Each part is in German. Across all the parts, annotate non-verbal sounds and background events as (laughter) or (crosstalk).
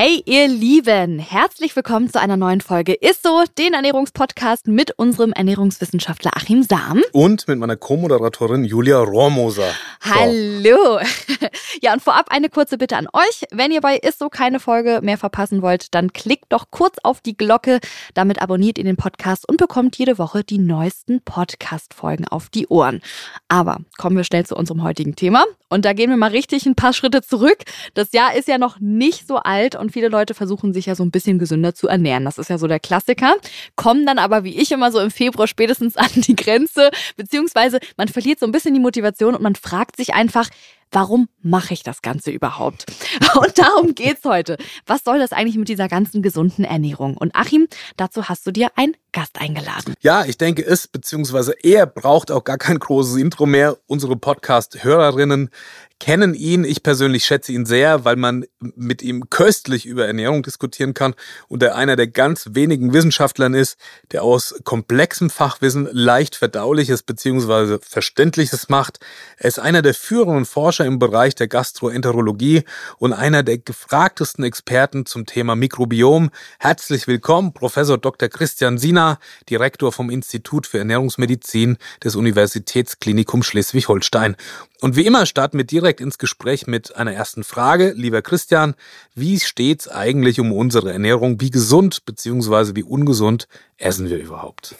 Hey ihr Lieben, herzlich willkommen zu einer neuen Folge Isso, den Ernährungspodcast mit unserem Ernährungswissenschaftler Achim Sam. Und mit meiner Co-Moderatorin Julia Rohrmoser. So. Hallo. (laughs) Ja, und vorab eine kurze Bitte an euch. Wenn ihr bei Isso keine Folge mehr verpassen wollt, dann klickt doch kurz auf die Glocke. Damit abonniert ihr den Podcast und bekommt jede Woche die neuesten Podcast-Folgen auf die Ohren. Aber kommen wir schnell zu unserem heutigen Thema. Und da gehen wir mal richtig ein paar Schritte zurück. Das Jahr ist ja noch nicht so alt und viele Leute versuchen sich ja so ein bisschen gesünder zu ernähren. Das ist ja so der Klassiker. Kommen dann aber wie ich immer so im Februar spätestens an die Grenze, beziehungsweise man verliert so ein bisschen die Motivation und man fragt sich einfach, warum mache ich das Ganze überhaupt? (laughs) Und darum geht's heute. Was soll das eigentlich mit dieser ganzen gesunden Ernährung? Und Achim, dazu hast du dir einen Gast eingeladen. Ja, ich denke es, beziehungsweise er braucht auch gar kein großes Intro mehr. Unsere Podcast-Hörerinnen kennen ihn. Ich persönlich schätze ihn sehr, weil man mit ihm köstlich über Ernährung diskutieren kann und er einer der ganz wenigen Wissenschaftlern ist, der aus komplexem Fachwissen leicht verdauliches bzw. verständliches macht. Er ist einer der führenden Forscher im Bereich der Gastroenterologie und einer der gefragtesten Experten zum Thema Mikrobiom. Herzlich willkommen, Professor Dr. Christian Sina, Direktor vom Institut für Ernährungsmedizin des Universitätsklinikums Schleswig-Holstein. Und wie immer starten wir direkt ins Gespräch mit einer ersten Frage. Lieber Christian, wie steht's eigentlich um unsere Ernährung? Wie gesund bzw. wie ungesund essen wir überhaupt?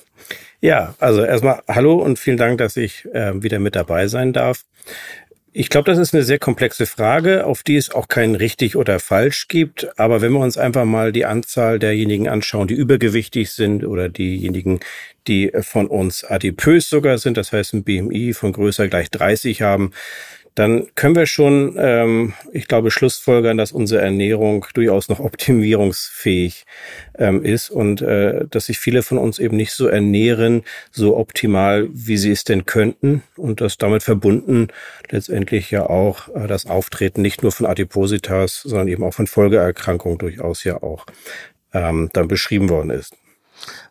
Ja, also erstmal hallo und vielen Dank, dass ich äh, wieder mit dabei sein darf. Ich glaube, das ist eine sehr komplexe Frage, auf die es auch kein richtig oder falsch gibt. Aber wenn wir uns einfach mal die Anzahl derjenigen anschauen, die übergewichtig sind oder diejenigen, die von uns adipös sogar sind, das heißt ein BMI von größer gleich 30 haben, dann können wir schon, ähm, ich glaube, schlussfolgern, dass unsere Ernährung durchaus noch optimierungsfähig ähm, ist und äh, dass sich viele von uns eben nicht so ernähren, so optimal, wie sie es denn könnten und das damit verbunden letztendlich ja auch äh, das Auftreten nicht nur von Adipositas, sondern eben auch von Folgeerkrankungen durchaus ja auch ähm, dann beschrieben worden ist.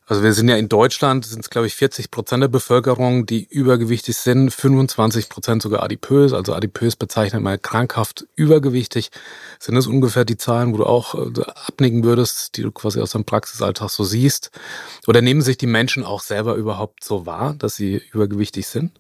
Also wir sind ja in Deutschland, sind es glaube ich 40 Prozent der Bevölkerung, die übergewichtig sind, 25 Prozent sogar adipös. Also adipös bezeichnet man krankhaft übergewichtig. Sind das ungefähr die Zahlen, wo du auch äh, abnicken würdest, die du quasi aus deinem Praxisalltag so siehst? Oder nehmen sich die Menschen auch selber überhaupt so wahr, dass sie übergewichtig sind?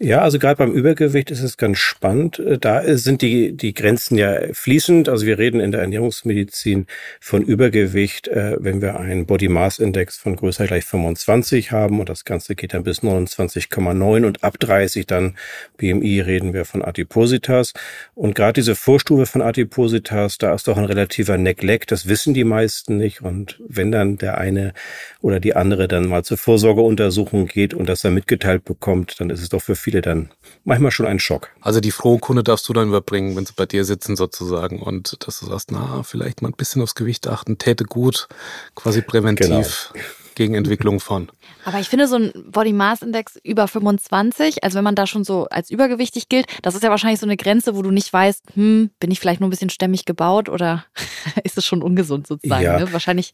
Ja, also gerade beim Übergewicht ist es ganz spannend. Äh, da sind die, die Grenzen ja fließend. Also wir reden in der Ernährungsmedizin von Übergewicht, äh, wenn wir einen Body Mass Index von größer gleich 25 haben und das Ganze geht dann bis 29,9 und ab 30 dann BMI reden wir von Adipositas. Und gerade diese Vorstufe von Adipositas, da ist doch ein relativer Neglect. Das wissen die meisten nicht. Und wenn dann der eine oder die andere dann mal zur Vorsorgeuntersuchung geht und das dann mitgeteilt bekommt, dann ist es doch für viele dann manchmal schon ein Schock. Also die frohe Kunde darfst du dann überbringen, wenn sie bei dir sitzen sozusagen und dass du sagst, na, vielleicht mal ein bisschen aufs Gewicht achten, täte gut, quasi präventiv. Genau. Gegen Entwicklung von. Aber ich finde so ein Body Mass Index über 25, also wenn man da schon so als übergewichtig gilt, das ist ja wahrscheinlich so eine Grenze, wo du nicht weißt, hm, bin ich vielleicht nur ein bisschen stämmig gebaut oder (laughs) ist es schon ungesund sozusagen? Ja. Ne? Wahrscheinlich.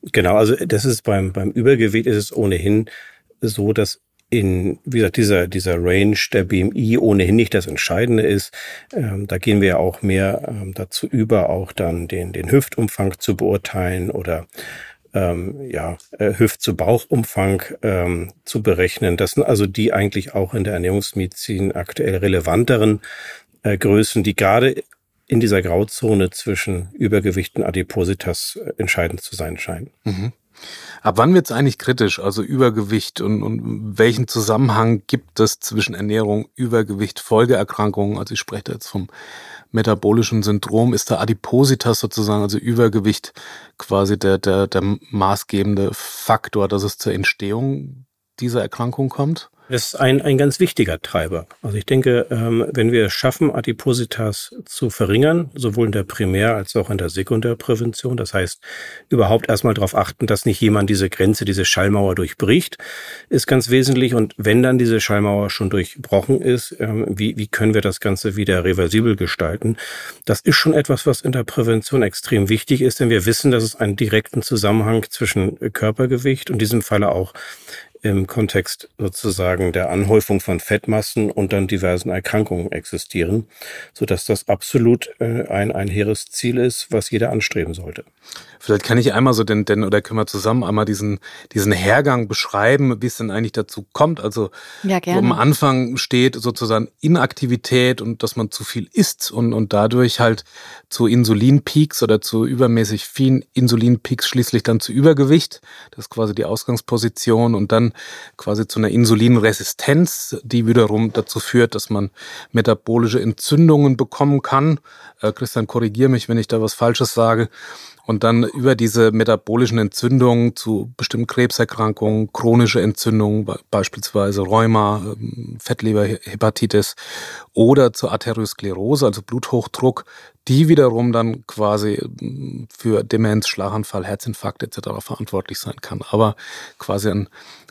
Genau, also das ist beim, beim Übergewicht ist es ohnehin so, dass in, wie gesagt, dieser, dieser Range der BMI ohnehin nicht das Entscheidende ist. Ähm, da gehen wir auch mehr ähm, dazu über, auch dann den, den Hüftumfang zu beurteilen oder ähm, ja, äh, Hüft- zu Bauchumfang ähm, zu berechnen. Das sind also die eigentlich auch in der Ernährungsmedizin aktuell relevanteren äh, Größen, die gerade in dieser Grauzone zwischen Übergewicht und Adipositas äh, entscheidend zu sein scheinen. Mhm. Ab wann wird es eigentlich kritisch, also Übergewicht und, und welchen Zusammenhang gibt es zwischen Ernährung, Übergewicht, Folgeerkrankungen? Also ich spreche da jetzt vom metabolischen Syndrom. Ist der Adipositas sozusagen, also Übergewicht, quasi der, der, der maßgebende Faktor, dass es zur Entstehung dieser Erkrankung kommt? Das ist ein, ein ganz wichtiger Treiber. Also ich denke, ähm, wenn wir es schaffen, Adipositas zu verringern, sowohl in der Primär- als auch in der Sekundärprävention, das heißt, überhaupt erstmal darauf achten, dass nicht jemand diese Grenze, diese Schallmauer durchbricht, ist ganz wesentlich. Und wenn dann diese Schallmauer schon durchbrochen ist, ähm, wie, wie können wir das Ganze wieder reversibel gestalten? Das ist schon etwas, was in der Prävention extrem wichtig ist, denn wir wissen, dass es einen direkten Zusammenhang zwischen Körpergewicht und diesem Falle auch im Kontext sozusagen der Anhäufung von Fettmassen und dann diversen Erkrankungen existieren, so dass das absolut äh, ein, ein hehres Ziel ist, was jeder anstreben sollte. Vielleicht kann ich einmal so den, den oder können wir zusammen einmal diesen, diesen Hergang beschreiben, wie es denn eigentlich dazu kommt. Also ja, gerne. am Anfang steht sozusagen Inaktivität und dass man zu viel isst und, und dadurch halt zu Insulinpeaks oder zu übermäßig vielen Insulinpeaks schließlich dann zu Übergewicht. Das ist quasi die Ausgangsposition und dann quasi zu einer Insulinresistenz, die wiederum dazu führt, dass man metabolische Entzündungen bekommen kann. Äh, Christian, korrigiere mich, wenn ich da was Falsches sage und dann über diese metabolischen Entzündungen zu bestimmten Krebserkrankungen, chronische Entzündungen, beispielsweise Rheuma, ähm, Fettleberhepatitis oder zur Arteriosklerose, also Bluthochdruck, die wiederum dann quasi ähm, für Demenz, Schlaganfall, Herzinfarkt etc. verantwortlich sein kann. Aber quasi an,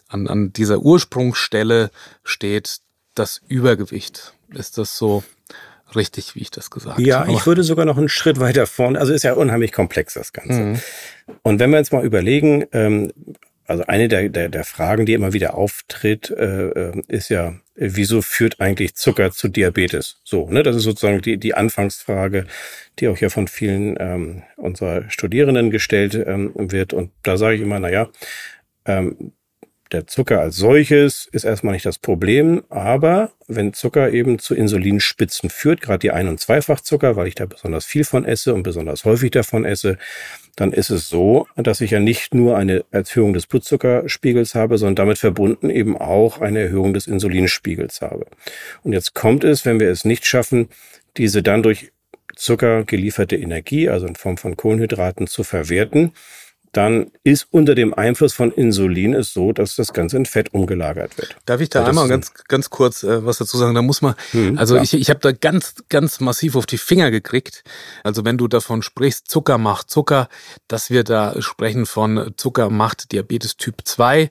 an, an dieser Ursprungsstelle steht das Übergewicht. Ist das so? richtig, wie ich das gesagt ja, habe. Ja, ich würde sogar noch einen Schritt weiter vorne. Also ist ja unheimlich komplex das Ganze. Mhm. Und wenn wir jetzt mal überlegen, ähm, also eine der, der, der Fragen, die immer wieder auftritt, äh, äh ist ja, wieso führt eigentlich Zucker zu Diabetes? So, ne, das ist sozusagen die, die Anfangsfrage, die auch ja von vielen ähm, unserer Studierenden gestellt ähm, wird. Und da sage ich immer, na ja, ähm, der Zucker als solches ist erstmal nicht das Problem, aber wenn Zucker eben zu Insulinspitzen führt, gerade die Ein- und Zweifachzucker, weil ich da besonders viel von esse und besonders häufig davon esse, dann ist es so, dass ich ja nicht nur eine Erhöhung des Blutzuckerspiegels habe, sondern damit verbunden eben auch eine Erhöhung des Insulinspiegels habe. Und jetzt kommt es, wenn wir es nicht schaffen, diese dann durch Zucker gelieferte Energie, also in Form von Kohlenhydraten, zu verwerten, dann ist unter dem Einfluss von Insulin es so, dass das Ganze in Fett umgelagert wird. Darf ich da ja, einmal ganz, ganz kurz äh, was dazu sagen? Da muss man, hm, also ja. ich, ich habe da ganz, ganz massiv auf die Finger gekriegt. Also wenn du davon sprichst, Zucker macht Zucker, dass wir da sprechen von Zucker macht Diabetes Typ 2. Äh,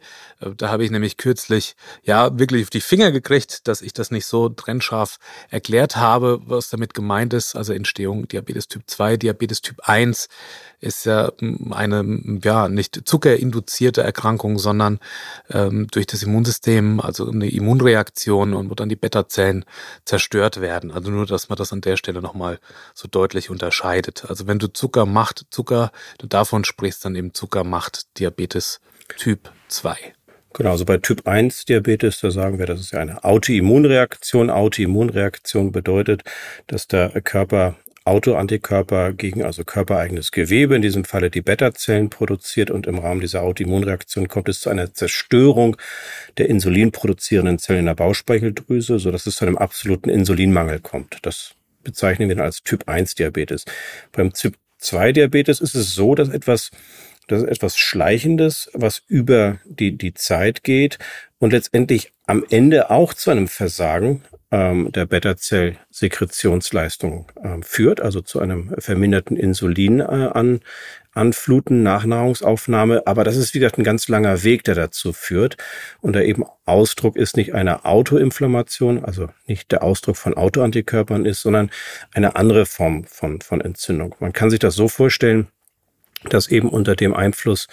da habe ich nämlich kürzlich ja wirklich auf die Finger gekriegt, dass ich das nicht so trennscharf erklärt habe, was damit gemeint ist. Also Entstehung Diabetes Typ 2, Diabetes Typ 1 ist ja hm, eine ja nicht zuckerinduzierte Erkrankung, sondern ähm, durch das Immunsystem, also eine Immunreaktion und wo dann die Beta-Zellen zerstört werden. Also nur, dass man das an der Stelle nochmal so deutlich unterscheidet. Also wenn du Zucker macht, Zucker, du davon sprichst, dann eben Zucker macht Diabetes Typ 2. Genau, also bei Typ 1 Diabetes, da sagen wir, das ist ja eine Autoimmunreaktion. Autoimmunreaktion bedeutet, dass der Körper Autoantikörper gegen also körpereigenes Gewebe, in diesem Falle die Beta-Zellen produziert und im Rahmen dieser Autoimmunreaktion kommt es zu einer Zerstörung der insulinproduzierenden Zellen in der Bauchspeicheldrüse, so dass es zu einem absoluten Insulinmangel kommt. Das bezeichnen wir dann als Typ 1 Diabetes. Beim Typ 2 Diabetes ist es so, dass etwas das ist etwas Schleichendes, was über die, die Zeit geht und letztendlich am Ende auch zu einem Versagen ähm, der Beta-Zell-Sekretionsleistung ähm, führt, also zu einem verminderten Insulin äh, an, nach Nahrungsaufnahme. Aber das ist, wie gesagt, ein ganz langer Weg, der dazu führt. Und der eben Ausdruck ist nicht eine Autoinflammation, also nicht der Ausdruck von Autoantikörpern ist, sondern eine andere Form von, von Entzündung. Man kann sich das so vorstellen, dass eben unter dem Einfluss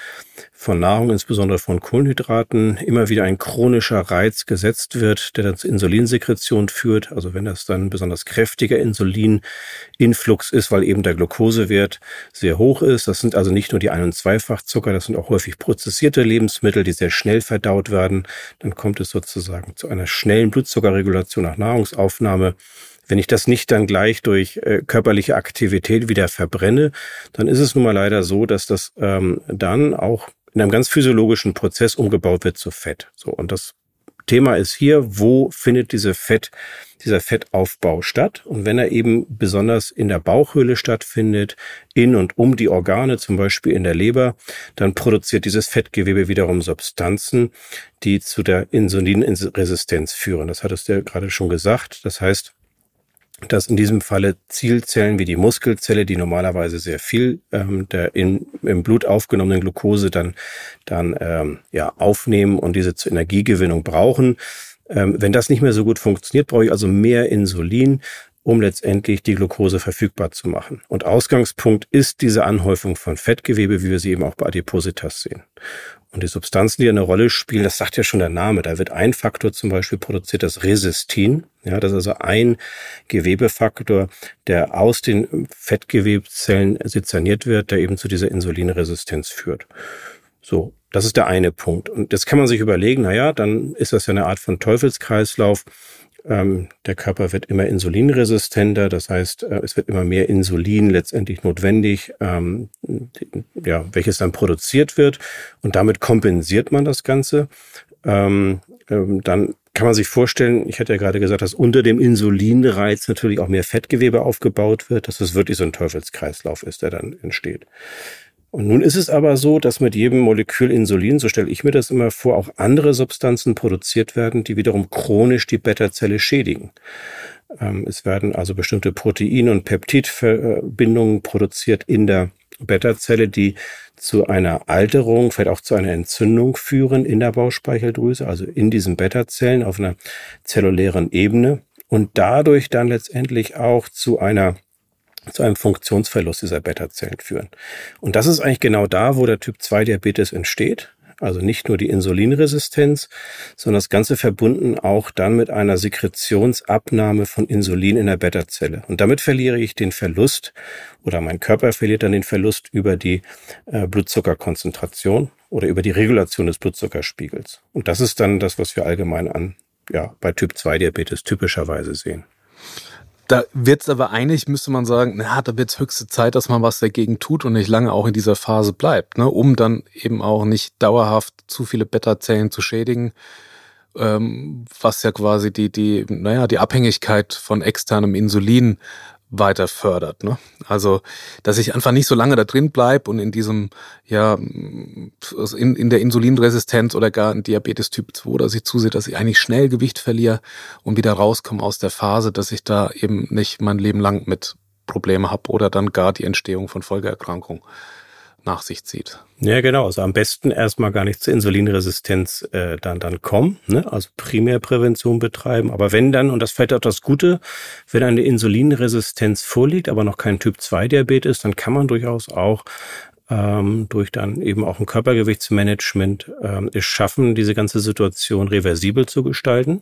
von Nahrung, insbesondere von Kohlenhydraten, immer wieder ein chronischer Reiz gesetzt wird, der dann zur Insulinsekretion führt. Also wenn das dann besonders kräftiger Insulininflux ist, weil eben der Glukosewert sehr hoch ist. Das sind also nicht nur die Ein- und Zweifachzucker, das sind auch häufig prozessierte Lebensmittel, die sehr schnell verdaut werden. Dann kommt es sozusagen zu einer schnellen Blutzuckerregulation nach Nahrungsaufnahme. Wenn ich das nicht dann gleich durch äh, körperliche Aktivität wieder verbrenne, dann ist es nun mal leider so, dass das ähm, dann auch in einem ganz physiologischen Prozess umgebaut wird zu Fett. So und das Thema ist hier, wo findet diese Fett, dieser Fettaufbau statt? Und wenn er eben besonders in der Bauchhöhle stattfindet, in und um die Organe, zum Beispiel in der Leber, dann produziert dieses Fettgewebe wiederum Substanzen, die zu der Insulinresistenz führen. Das hattest du ja gerade schon gesagt. Das heißt, dass in diesem Falle Zielzellen wie die Muskelzelle, die normalerweise sehr viel ähm, der in, im Blut aufgenommenen Glucose dann, dann ähm, ja, aufnehmen und diese zur Energiegewinnung brauchen. Ähm, wenn das nicht mehr so gut funktioniert, brauche ich also mehr Insulin, um letztendlich die Glucose verfügbar zu machen. Und Ausgangspunkt ist diese Anhäufung von Fettgewebe, wie wir sie eben auch bei Adipositas sehen. Und die Substanzen, die eine Rolle spielen, das sagt ja schon der Name. Da wird ein Faktor zum Beispiel produziert, das Resistin. Ja, das ist also ein Gewebefaktor, der aus den Fettgewebzellen sezerniert wird, der eben zu dieser Insulinresistenz führt. So. Das ist der eine Punkt. Und jetzt kann man sich überlegen, na ja, dann ist das ja eine Art von Teufelskreislauf. Ähm, der Körper wird immer insulinresistenter, das heißt, äh, es wird immer mehr Insulin letztendlich notwendig, ähm, ja, welches dann produziert wird und damit kompensiert man das Ganze. Ähm, ähm, dann kann man sich vorstellen, ich hatte ja gerade gesagt, dass unter dem Insulinreiz natürlich auch mehr Fettgewebe aufgebaut wird, dass es wirklich so ein Teufelskreislauf ist, der dann entsteht. Und nun ist es aber so, dass mit jedem Molekül Insulin, so stelle ich mir das immer vor, auch andere Substanzen produziert werden, die wiederum chronisch die Beta-Zelle schädigen. Ähm, es werden also bestimmte Protein- und Peptidverbindungen produziert in der Beta-Zelle, die zu einer Alterung, vielleicht auch zu einer Entzündung führen in der Bauchspeicheldrüse, also in diesen Beta-Zellen auf einer zellulären Ebene und dadurch dann letztendlich auch zu einer zu einem Funktionsverlust dieser Beta-Zellen führen. Und das ist eigentlich genau da, wo der Typ-2-Diabetes entsteht. Also nicht nur die Insulinresistenz, sondern das Ganze verbunden auch dann mit einer Sekretionsabnahme von Insulin in der Beta-Zelle. Und damit verliere ich den Verlust oder mein Körper verliert dann den Verlust über die äh, Blutzuckerkonzentration oder über die Regulation des Blutzuckerspiegels. Und das ist dann das, was wir allgemein an, ja, bei Typ-2-Diabetes typischerweise sehen. Da wird es aber eigentlich, müsste man sagen, na, da wird es höchste Zeit, dass man was dagegen tut und nicht lange auch in dieser Phase bleibt, ne? um dann eben auch nicht dauerhaft zu viele Beta-Zellen zu schädigen, ähm, was ja quasi die, die, naja, die Abhängigkeit von externem Insulin weiter fördert. Ne? Also, dass ich einfach nicht so lange da drin bleib und in diesem, ja, in, in der Insulinresistenz oder gar in Diabetes Typ 2, dass ich zusehe, dass ich eigentlich schnell Gewicht verliere und wieder rauskomme aus der Phase, dass ich da eben nicht mein Leben lang mit Probleme habe oder dann gar die Entstehung von Folgeerkrankungen nach sich zieht. Ja, genau. Also am besten erstmal gar nicht zur Insulinresistenz äh, dann, dann kommen, ne? also Primärprävention betreiben. Aber wenn dann, und das fällt auch das Gute, wenn eine Insulinresistenz vorliegt, aber noch kein Typ-2-Diabetes, dann kann man durchaus auch ähm, durch dann eben auch ein Körpergewichtsmanagement ähm, es schaffen, diese ganze Situation reversibel zu gestalten.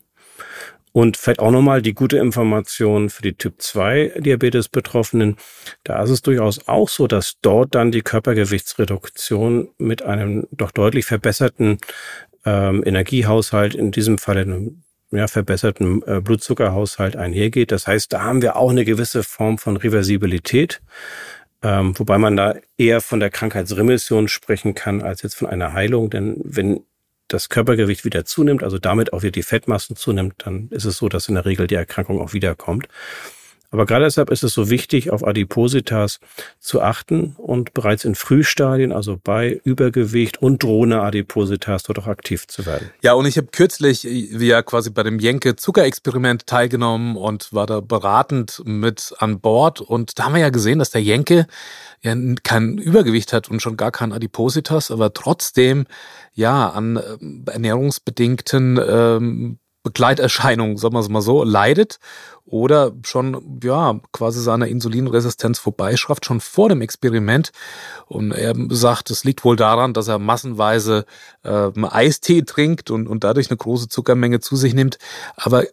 Und vielleicht auch nochmal die gute Information für die Typ-2-Diabetes-Betroffenen. Da ist es durchaus auch so, dass dort dann die Körpergewichtsreduktion mit einem doch deutlich verbesserten ähm, Energiehaushalt, in diesem Fall einem ja, verbesserten äh, Blutzuckerhaushalt einhergeht. Das heißt, da haben wir auch eine gewisse Form von Reversibilität. Ähm, wobei man da eher von der Krankheitsremission sprechen kann, als jetzt von einer Heilung. Denn wenn das Körpergewicht wieder zunimmt, also damit auch wieder die Fettmassen zunimmt, dann ist es so, dass in der Regel die Erkrankung auch wiederkommt. Aber gerade deshalb ist es so wichtig, auf Adipositas zu achten und bereits in Frühstadien, also bei Übergewicht und drohne Adipositas, dort auch aktiv zu werden. Ja, und ich habe kürzlich ja quasi bei dem Jenke Zuckerexperiment teilgenommen und war da beratend mit an Bord. Und da haben wir ja gesehen, dass der Jenke ja kein Übergewicht hat und schon gar kein Adipositas, aber trotzdem ja an äh, ernährungsbedingten ähm, Begleiterscheinungen, sagen wir es mal so, leidet oder schon, ja, quasi seiner Insulinresistenz vorbeischrafft, schon vor dem Experiment. Und er sagt, es liegt wohl daran, dass er massenweise äh, Eistee trinkt und, und dadurch eine große Zuckermenge zu sich nimmt. Aber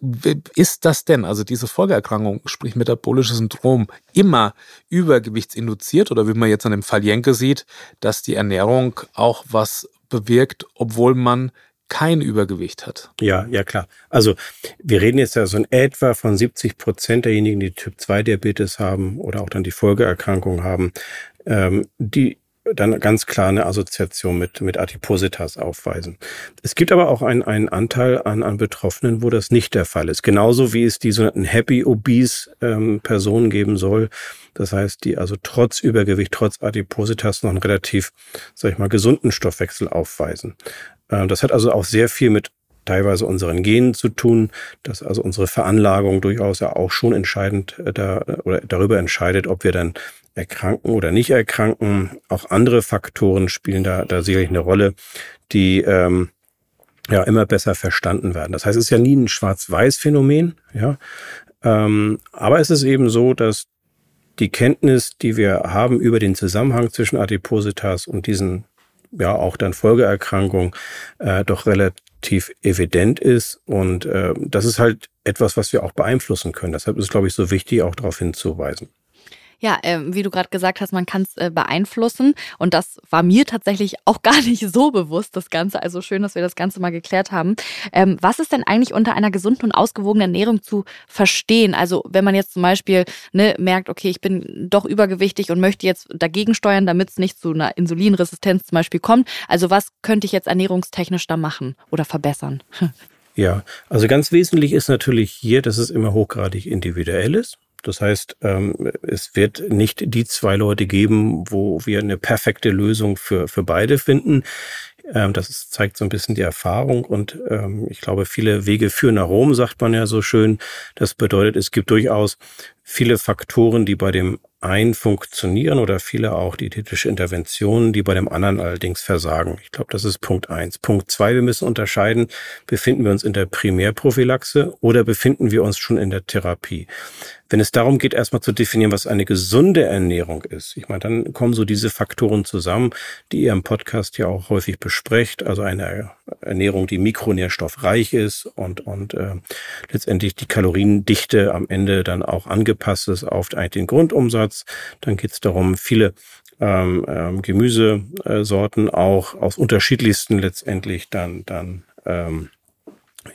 ist das denn, also diese Folgeerkrankung, sprich metabolisches Syndrom, immer übergewichtsinduziert oder wie man jetzt an dem Fall Jenke sieht, dass die Ernährung auch was bewirkt, obwohl man kein Übergewicht hat. Ja, ja klar. Also wir reden jetzt ja so in etwa von 70 Prozent derjenigen, die Typ 2 Diabetes haben oder auch dann die Folgeerkrankung haben, ähm, die dann ganz klar eine Assoziation mit, mit Adipositas aufweisen. Es gibt aber auch einen, einen Anteil an, an Betroffenen, wo das nicht der Fall ist. Genauso wie es die sogenannten Happy Obese ähm, Personen geben soll. Das heißt, die also trotz Übergewicht, trotz Adipositas noch einen relativ, sag ich mal, gesunden Stoffwechsel aufweisen. Ähm, das hat also auch sehr viel mit teilweise unseren Genen zu tun, dass also unsere Veranlagung durchaus ja auch schon entscheidend äh, da, oder darüber entscheidet, ob wir dann erkranken oder nicht erkranken. Auch andere Faktoren spielen da, da sicherlich eine Rolle, die ähm, ja immer besser verstanden werden. Das heißt, es ist ja nie ein Schwarz-Weiß-Phänomen, ja. Ähm, aber es ist eben so, dass die Kenntnis, die wir haben über den Zusammenhang zwischen Adipositas und diesen ja auch dann Folgeerkrankungen äh, doch relativ evident ist. Und äh, das ist halt etwas, was wir auch beeinflussen können. Deshalb ist es, glaube ich, so wichtig, auch darauf hinzuweisen. Ja, äh, wie du gerade gesagt hast, man kann es äh, beeinflussen. Und das war mir tatsächlich auch (laughs) gar nicht so bewusst, das Ganze. Also schön, dass wir das Ganze mal geklärt haben. Ähm, was ist denn eigentlich unter einer gesunden und ausgewogenen Ernährung zu verstehen? Also wenn man jetzt zum Beispiel ne, merkt, okay, ich bin doch übergewichtig und möchte jetzt dagegen steuern, damit es nicht zu einer Insulinresistenz zum Beispiel kommt. Also was könnte ich jetzt ernährungstechnisch da machen oder verbessern? (laughs) Ja, also ganz wesentlich ist natürlich hier, dass es immer hochgradig individuell ist. Das heißt, ähm, es wird nicht die zwei Leute geben, wo wir eine perfekte Lösung für, für beide finden. Ähm, das zeigt so ein bisschen die Erfahrung und ähm, ich glaube, viele Wege führen nach Rom, sagt man ja so schön. Das bedeutet, es gibt durchaus viele Faktoren, die bei dem einen funktionieren oder viele auch dietetische Interventionen, die bei dem anderen allerdings versagen. Ich glaube, das ist Punkt eins. Punkt zwei, wir müssen unterscheiden, befinden wir uns in der Primärprophylaxe oder befinden wir uns schon in der Therapie. Wenn es darum geht, erstmal zu definieren, was eine gesunde Ernährung ist, ich meine, dann kommen so diese Faktoren zusammen, die ihr im Podcast ja auch häufig besprecht. Also eine Ernährung, die mikronährstoffreich ist und, und äh, letztendlich die Kaloriendichte am Ende dann auch angepasst ist auf den Grundumsatz. Dann geht es darum, viele ähm, ähm, Gemüsesorten auch aus unterschiedlichsten letztendlich dann, dann ähm,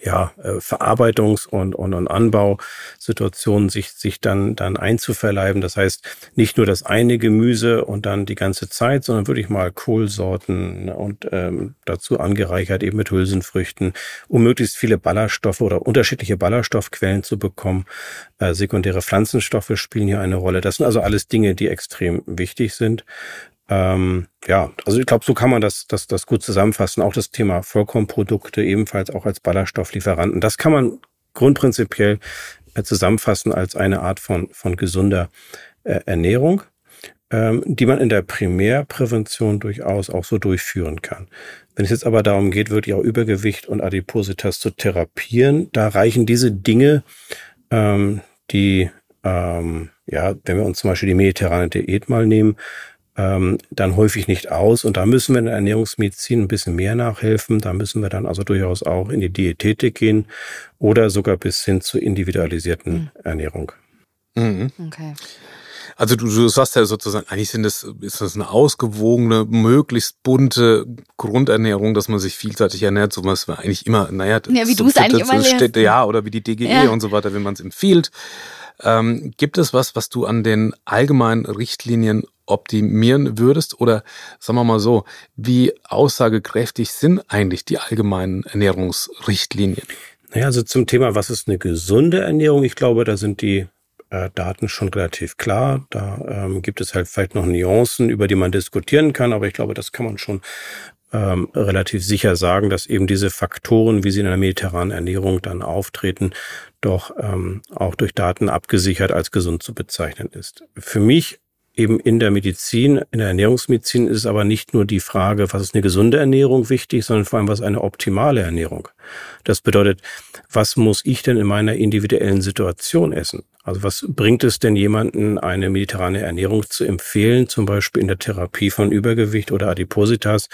ja, äh, Verarbeitungs- und, und, und Anbausituationen sich, sich dann, dann einzuverleiben. Das heißt, nicht nur das eine Gemüse und dann die ganze Zeit, sondern wirklich mal Kohlsorten und ähm, dazu angereichert eben mit Hülsenfrüchten, um möglichst viele Ballaststoffe oder unterschiedliche Ballaststoffquellen zu bekommen. Äh, sekundäre Pflanzenstoffe spielen hier eine Rolle. Das sind also alles Dinge, die extrem wichtig sind. Ähm, ja, also ich glaube, so kann man das, das, das gut zusammenfassen. Auch das Thema Vollkornprodukte ebenfalls auch als Ballaststofflieferanten. Das kann man grundprinzipiell äh, zusammenfassen als eine Art von, von gesunder äh, Ernährung, ähm, die man in der Primärprävention durchaus auch so durchführen kann. Wenn es jetzt aber darum geht, wirklich auch Übergewicht und Adipositas zu therapieren, da reichen diese Dinge, ähm, die, ähm, ja, wenn wir uns zum Beispiel die mediterrane Diät mal nehmen, ähm, dann häufig nicht aus. Und da müssen wir in der Ernährungsmedizin ein bisschen mehr nachhelfen. Da müssen wir dann also durchaus auch in die Diätetik gehen oder sogar bis hin zur individualisierten mhm. Ernährung. Mhm. Okay. Also du, du sagst ja sozusagen, eigentlich sind das, ist das eine ausgewogene, möglichst bunte Grundernährung, dass man sich vielseitig ernährt, so was wir eigentlich immer, naja, ja, wie du es eigentlich immer steht, Ja, oder wie die DGE ja. und so weiter, wenn man es empfiehlt. Ähm, gibt es was, was du an den allgemeinen Richtlinien optimieren würdest? Oder sagen wir mal so, wie aussagekräftig sind eigentlich die allgemeinen Ernährungsrichtlinien? Naja, also zum Thema, was ist eine gesunde Ernährung? Ich glaube, da sind die äh, Daten schon relativ klar. Da ähm, gibt es halt vielleicht noch Nuancen, über die man diskutieren kann, aber ich glaube, das kann man schon ähm, relativ sicher sagen, dass eben diese Faktoren, wie sie in einer mediterranen Ernährung dann auftreten, doch ähm, auch durch Daten abgesichert als gesund zu bezeichnen ist. Für mich eben in der Medizin, in der Ernährungsmedizin ist es aber nicht nur die Frage, was ist eine gesunde Ernährung wichtig, sondern vor allem, was ist eine optimale Ernährung. Das bedeutet, was muss ich denn in meiner individuellen Situation essen? Also was bringt es denn jemanden, eine mediterrane Ernährung zu empfehlen, zum Beispiel in der Therapie von Übergewicht oder Adipositas,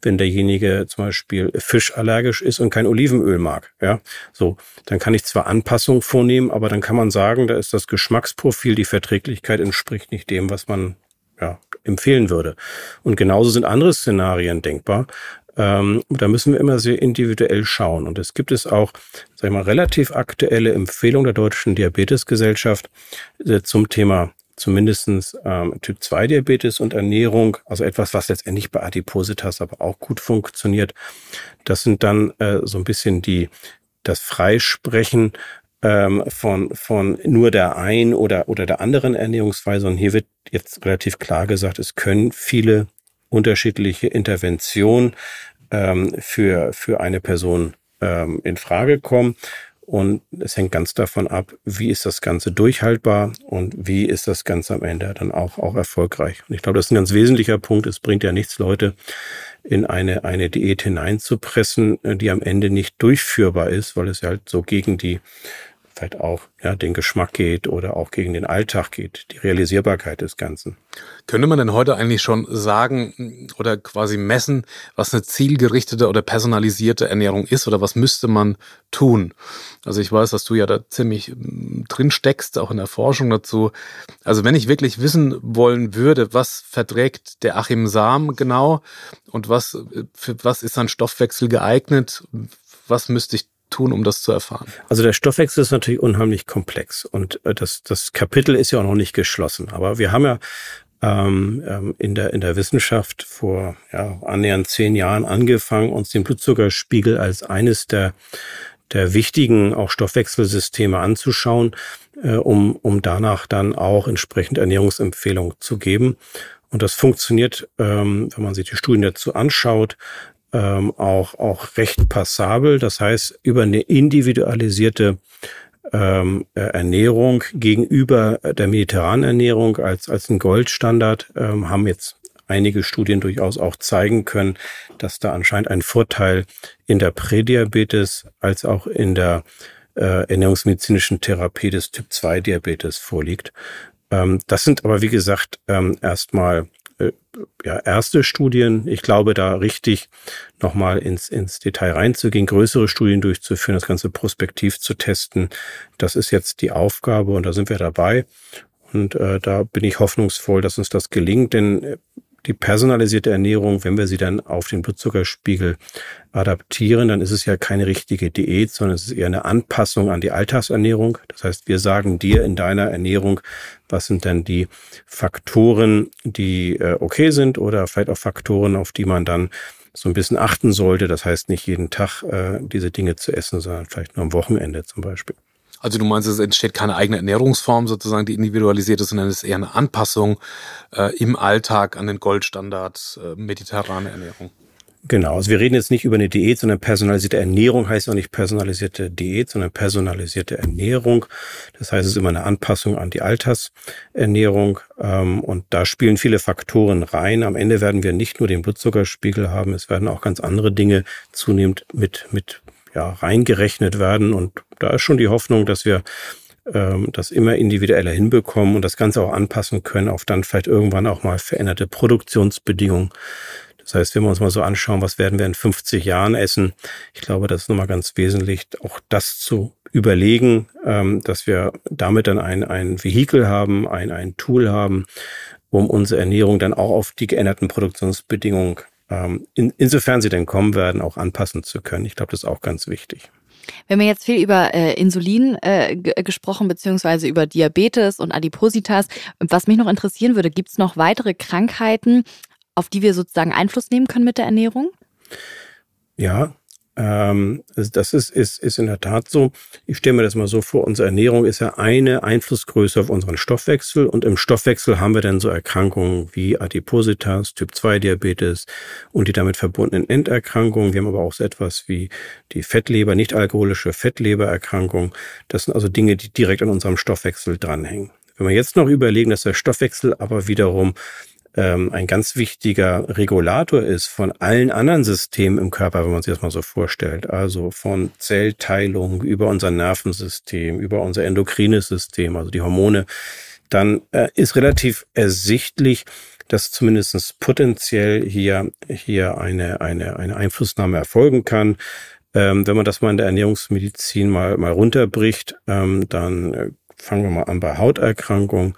wenn derjenige zum Beispiel fischallergisch ist und kein Olivenöl mag? Ja, so, dann kann ich zwar Anpassungen vornehmen, aber dann kann man sagen, da ist das Geschmacksprofil, die Verträglichkeit entspricht nicht dem, was man ja, empfehlen würde. Und genauso sind andere Szenarien denkbar. Ähm, da müssen wir immer sehr individuell schauen. Und es gibt es auch, sag ich mal, relativ aktuelle Empfehlungen der Deutschen Diabetesgesellschaft äh, zum Thema zumindestens ähm, Typ-2-Diabetes und Ernährung, also etwas, was letztendlich bei Adipositas aber auch gut funktioniert. Das sind dann äh, so ein bisschen die, das Freisprechen ähm, von, von nur der ein oder, oder der anderen Ernährungsweise. Und hier wird jetzt relativ klar gesagt, es können viele unterschiedliche Interventionen ähm, für, für eine Person ähm, in Frage kommen. Und es hängt ganz davon ab, wie ist das Ganze durchhaltbar und wie ist das Ganze am Ende dann auch, auch erfolgreich. Und ich glaube, das ist ein ganz wesentlicher Punkt. Es bringt ja nichts, Leute in eine, eine Diät hineinzupressen, die am Ende nicht durchführbar ist, weil es ja halt so gegen die vielleicht auch ja, den Geschmack geht oder auch gegen den Alltag geht, die Realisierbarkeit des Ganzen. Könnte man denn heute eigentlich schon sagen oder quasi messen, was eine zielgerichtete oder personalisierte Ernährung ist oder was müsste man tun? Also ich weiß, dass du ja da ziemlich hm, drin steckst, auch in der Forschung dazu. Also wenn ich wirklich wissen wollen würde, was verträgt der Achim Sam genau und was, für was ist sein Stoffwechsel geeignet, was müsste ich tun, um das zu erfahren? Also der Stoffwechsel ist natürlich unheimlich komplex und äh, das, das Kapitel ist ja auch noch nicht geschlossen. Aber wir haben ja ähm, ähm, in, der, in der Wissenschaft vor ja, annähernd zehn Jahren angefangen, uns den Blutzuckerspiegel als eines der, der wichtigen auch Stoffwechselsysteme anzuschauen, äh, um, um danach dann auch entsprechend Ernährungsempfehlungen zu geben. Und das funktioniert, ähm, wenn man sich die Studien dazu anschaut, ähm, auch, auch recht passabel. Das heißt, über eine individualisierte ähm, äh, Ernährung gegenüber der mediterranen Ernährung als, als ein Goldstandard ähm, haben jetzt einige Studien durchaus auch zeigen können, dass da anscheinend ein Vorteil in der Prädiabetes als auch in der äh, ernährungsmedizinischen Therapie des Typ-2-Diabetes vorliegt. Ähm, das sind aber, wie gesagt, ähm, erstmal ja, erste Studien. Ich glaube, da richtig nochmal ins, ins Detail reinzugehen, größere Studien durchzuführen, das Ganze prospektiv zu testen. Das ist jetzt die Aufgabe und da sind wir dabei. Und äh, da bin ich hoffnungsvoll, dass uns das gelingt, denn äh, die personalisierte Ernährung, wenn wir sie dann auf den Blutzuckerspiegel adaptieren, dann ist es ja keine richtige Diät, sondern es ist eher eine Anpassung an die Alltagsernährung. Das heißt, wir sagen dir in deiner Ernährung, was sind denn die Faktoren, die äh, okay sind oder vielleicht auch Faktoren, auf die man dann so ein bisschen achten sollte. Das heißt, nicht jeden Tag äh, diese Dinge zu essen, sondern vielleicht nur am Wochenende zum Beispiel. Also du meinst, es entsteht keine eigene Ernährungsform sozusagen, die individualisiert ist, sondern es ist eher eine Anpassung äh, im Alltag an den Goldstandard äh, mediterrane Ernährung. Genau, also wir reden jetzt nicht über eine Diät, sondern personalisierte Ernährung heißt auch nicht personalisierte Diät, sondern personalisierte Ernährung. Das heißt, es ist immer eine Anpassung an die Altersernährung ähm, und da spielen viele Faktoren rein. Am Ende werden wir nicht nur den Blutzuckerspiegel haben, es werden auch ganz andere Dinge zunehmend mit, mit ja, reingerechnet werden und da ist schon die Hoffnung, dass wir ähm, das immer individueller hinbekommen und das Ganze auch anpassen können auf dann vielleicht irgendwann auch mal veränderte Produktionsbedingungen. Das heißt, wenn wir uns mal so anschauen, was werden wir in 50 Jahren essen, ich glaube, das ist nochmal ganz wesentlich, auch das zu überlegen, ähm, dass wir damit dann ein, ein Vehikel haben, ein, ein Tool haben, um unsere Ernährung dann auch auf die geänderten Produktionsbedingungen, ähm, in, insofern sie denn kommen werden, auch anpassen zu können. Ich glaube, das ist auch ganz wichtig. Wir haben jetzt viel über äh, Insulin äh, gesprochen, beziehungsweise über Diabetes und Adipositas. Was mich noch interessieren würde, gibt es noch weitere Krankheiten, auf die wir sozusagen Einfluss nehmen können mit der Ernährung? Ja, ähm, das ist, ist, ist in der Tat so. Ich stelle mir das mal so vor, unsere Ernährung ist ja eine Einflussgröße auf unseren Stoffwechsel und im Stoffwechsel haben wir dann so Erkrankungen wie Adipositas, Typ-2-Diabetes und die damit verbundenen Enderkrankungen. Wir haben aber auch so etwas wie die Fettleber, nicht alkoholische Fettlebererkrankung. Das sind also Dinge, die direkt an unserem Stoffwechsel dranhängen. Wenn wir jetzt noch überlegen, dass der Stoffwechsel aber wiederum ähm, ein ganz wichtiger Regulator ist von allen anderen Systemen im Körper, wenn man sich das mal so vorstellt. Also von Zellteilung über unser Nervensystem, über unser endokrines System, also die Hormone, dann äh, ist relativ ersichtlich, dass zumindest potenziell hier, hier eine, eine, eine Einflussnahme erfolgen kann. Ähm, wenn man das mal in der Ernährungsmedizin mal, mal runterbricht, ähm, dann äh, fangen wir mal an bei Hauterkrankungen.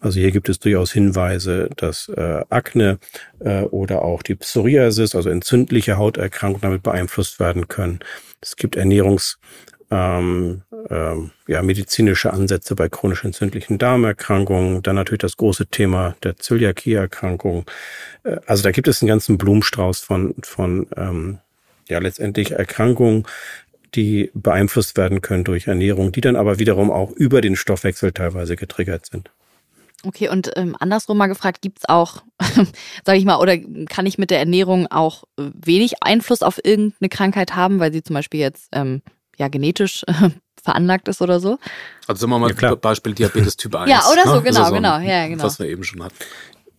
Also hier gibt es durchaus Hinweise, dass äh, Akne äh, oder auch die Psoriasis, also entzündliche Hauterkrankungen damit beeinflusst werden können. Es gibt Ernährungs ähm, ähm, ja, medizinische Ansätze bei chronisch entzündlichen Darmerkrankungen, dann natürlich das große Thema der Zöliakieerkrankung. Äh, also da gibt es einen ganzen Blumenstrauß von, von ähm, ja letztendlich Erkrankungen, die beeinflusst werden können durch Ernährung, die dann aber wiederum auch über den Stoffwechsel teilweise getriggert sind. Okay, und ähm, andersrum mal gefragt, gibt es auch, (laughs) sage ich mal, oder kann ich mit der Ernährung auch wenig Einfluss auf irgendeine Krankheit haben, weil sie zum Beispiel jetzt ähm, ja genetisch äh, (laughs) veranlagt ist oder so? Also sagen wir mal ja, Beispiel Diabetes Typ 1. Ja, oder so, ne? genau, so genau, ja, genau. Was wir eben schon hatten.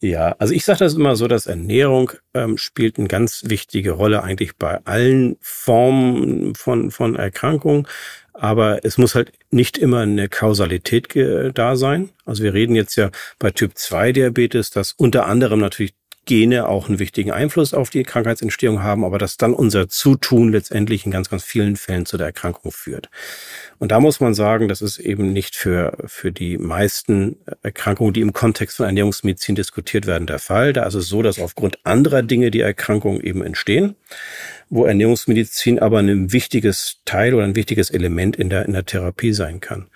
Ja, also ich sage das immer so, dass Ernährung ähm, spielt eine ganz wichtige Rolle eigentlich bei allen Formen von, von Erkrankungen. Aber es muss halt nicht immer eine Kausalität da sein. Also wir reden jetzt ja bei Typ 2 Diabetes, dass unter anderem natürlich Gene auch einen wichtigen Einfluss auf die Krankheitsentstehung haben, aber dass dann unser Zutun letztendlich in ganz, ganz vielen Fällen zu der Erkrankung führt. Und da muss man sagen, das ist eben nicht für, für die meisten Erkrankungen, die im Kontext von Ernährungsmedizin diskutiert werden, der Fall. Da ist es so, dass aufgrund anderer Dinge die Erkrankungen eben entstehen wo Ernährungsmedizin aber ein wichtiges Teil oder ein wichtiges Element in der, in der Therapie sein kann.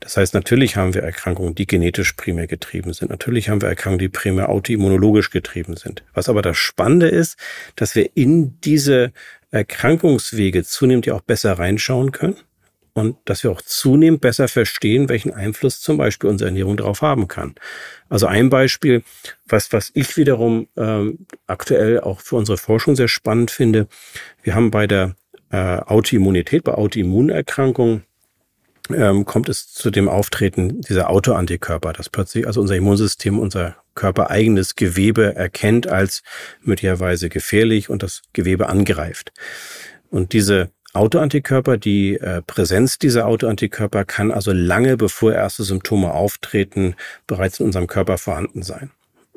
Das heißt, natürlich haben wir Erkrankungen, die genetisch primär getrieben sind. Natürlich haben wir Erkrankungen, die primär autoimmunologisch getrieben sind. Was aber das Spannende ist, dass wir in diese Erkrankungswege zunehmend ja auch besser reinschauen können und dass wir auch zunehmend besser verstehen, welchen Einfluss zum Beispiel unsere Ernährung darauf haben kann. Also ein Beispiel, was, was ich wiederum ähm, aktuell auch für unsere Forschung sehr spannend finde. Wir haben bei der äh, Autoimmunität, bei Autoimmunerkrankungen, ähm, kommt es zu dem Auftreten dieser Autoantikörper, dass plötzlich also unser Immunsystem unser körpereigenes Gewebe erkennt als möglicherweise gefährlich und das Gewebe angreift. Und diese Autoantikörper, die äh, Präsenz dieser Autoantikörper kann also lange bevor erste Symptome auftreten, bereits in unserem Körper vorhanden sein.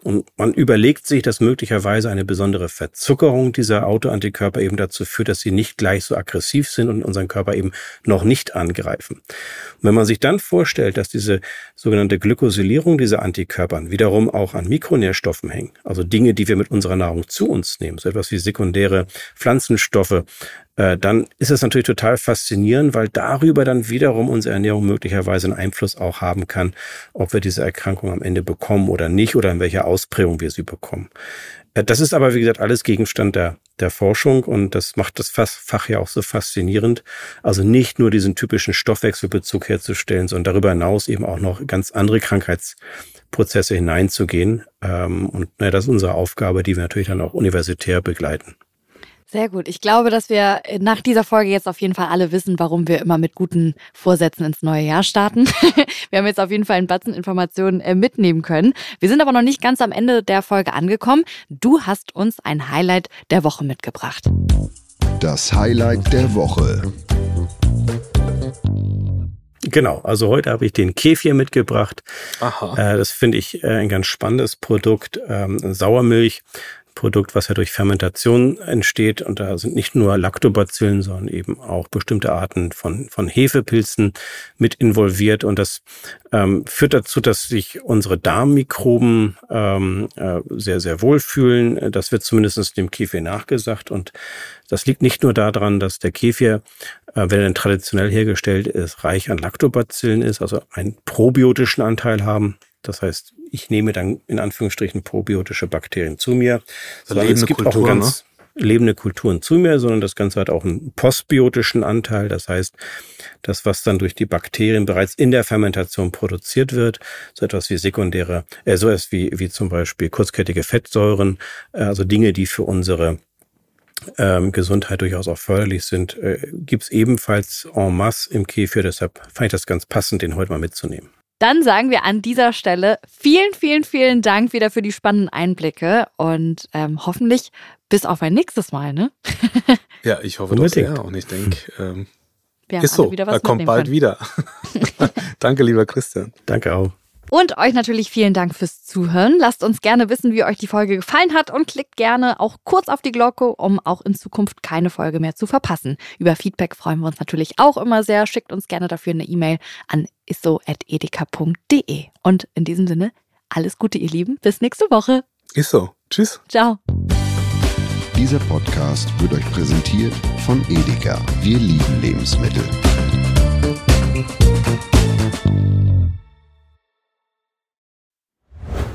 Und man überlegt sich, dass möglicherweise eine besondere Verzuckerung dieser Autoantikörper eben dazu führt, dass sie nicht gleich so aggressiv sind und unseren Körper eben noch nicht angreifen. Und wenn man sich dann vorstellt, dass diese sogenannte Glykosylierung dieser Antikörpern wiederum auch an Mikronährstoffen hängen, also Dinge, die wir mit unserer Nahrung zu uns nehmen, so etwas wie sekundäre Pflanzenstoffe, äh, dann ist es natürlich total faszinierend, weil darüber dann wiederum unsere Ernährung möglicherweise einen Einfluss auch haben kann, ob wir diese Erkrankung am Ende bekommen oder nicht oder in welcher Ausprägung wir sie bekommen. Äh, das ist aber, wie gesagt, alles Gegenstand der, der Forschung und das macht das Fach ja auch so faszinierend. Also nicht nur diesen typischen Stoffwechselbezug herzustellen, sondern darüber hinaus eben auch noch ganz andere Krankheitsprozesse hineinzugehen. Ähm, und na, das ist unsere Aufgabe, die wir natürlich dann auch universitär begleiten. Sehr gut. Ich glaube, dass wir nach dieser Folge jetzt auf jeden Fall alle wissen, warum wir immer mit guten Vorsätzen ins neue Jahr starten. (laughs) wir haben jetzt auf jeden Fall einen Batzen Informationen äh, mitnehmen können. Wir sind aber noch nicht ganz am Ende der Folge angekommen. Du hast uns ein Highlight der Woche mitgebracht. Das Highlight der Woche. Genau, also heute habe ich den Kefir mitgebracht. Aha. Äh, das finde ich äh, ein ganz spannendes Produkt. Ähm, Sauermilch Produkt, was ja durch Fermentation entsteht. Und da sind nicht nur Lactobacillen, sondern eben auch bestimmte Arten von, von Hefepilzen mit involviert. Und das ähm, führt dazu, dass sich unsere Darmmikroben ähm, äh, sehr, sehr wohl fühlen. Das wird zumindest dem Kefir nachgesagt. Und das liegt nicht nur daran, dass der Kefir, äh, wenn er denn traditionell hergestellt ist, reich an Lactobacillen ist, also einen probiotischen Anteil haben. Das heißt, ich nehme dann in Anführungsstrichen probiotische Bakterien zu mir. Sondern es gibt Kultur, auch ganz ne? lebende Kulturen zu mir, sondern das Ganze hat auch einen postbiotischen Anteil. Das heißt, das, was dann durch die Bakterien bereits in der Fermentation produziert wird, so etwas wie sekundäre, äh, so etwas wie, wie zum Beispiel kurzkettige Fettsäuren, äh, also Dinge, die für unsere ähm, Gesundheit durchaus auch förderlich sind, äh, gibt es ebenfalls en masse im Kefir. Deshalb fand ich das ganz passend, den heute mal mitzunehmen. Dann sagen wir an dieser Stelle vielen, vielen, vielen Dank wieder für die spannenden Einblicke und ähm, hoffentlich bis auf ein nächstes Mal, ne? (laughs) ja, ich hoffe das sehr und ich denke, ähm, ist so, er kommt bald können. wieder. (laughs) Danke, lieber Christian. Danke auch. Und euch natürlich vielen Dank fürs Zuhören. Lasst uns gerne wissen, wie euch die Folge gefallen hat und klickt gerne auch kurz auf die Glocke, um auch in Zukunft keine Folge mehr zu verpassen. Über Feedback freuen wir uns natürlich auch immer sehr. Schickt uns gerne dafür eine E-Mail an isso.edeka.de. Und in diesem Sinne, alles Gute, ihr Lieben. Bis nächste Woche. Ist so. Tschüss. Ciao. Dieser Podcast wird euch präsentiert von Edeka. Wir lieben Lebensmittel.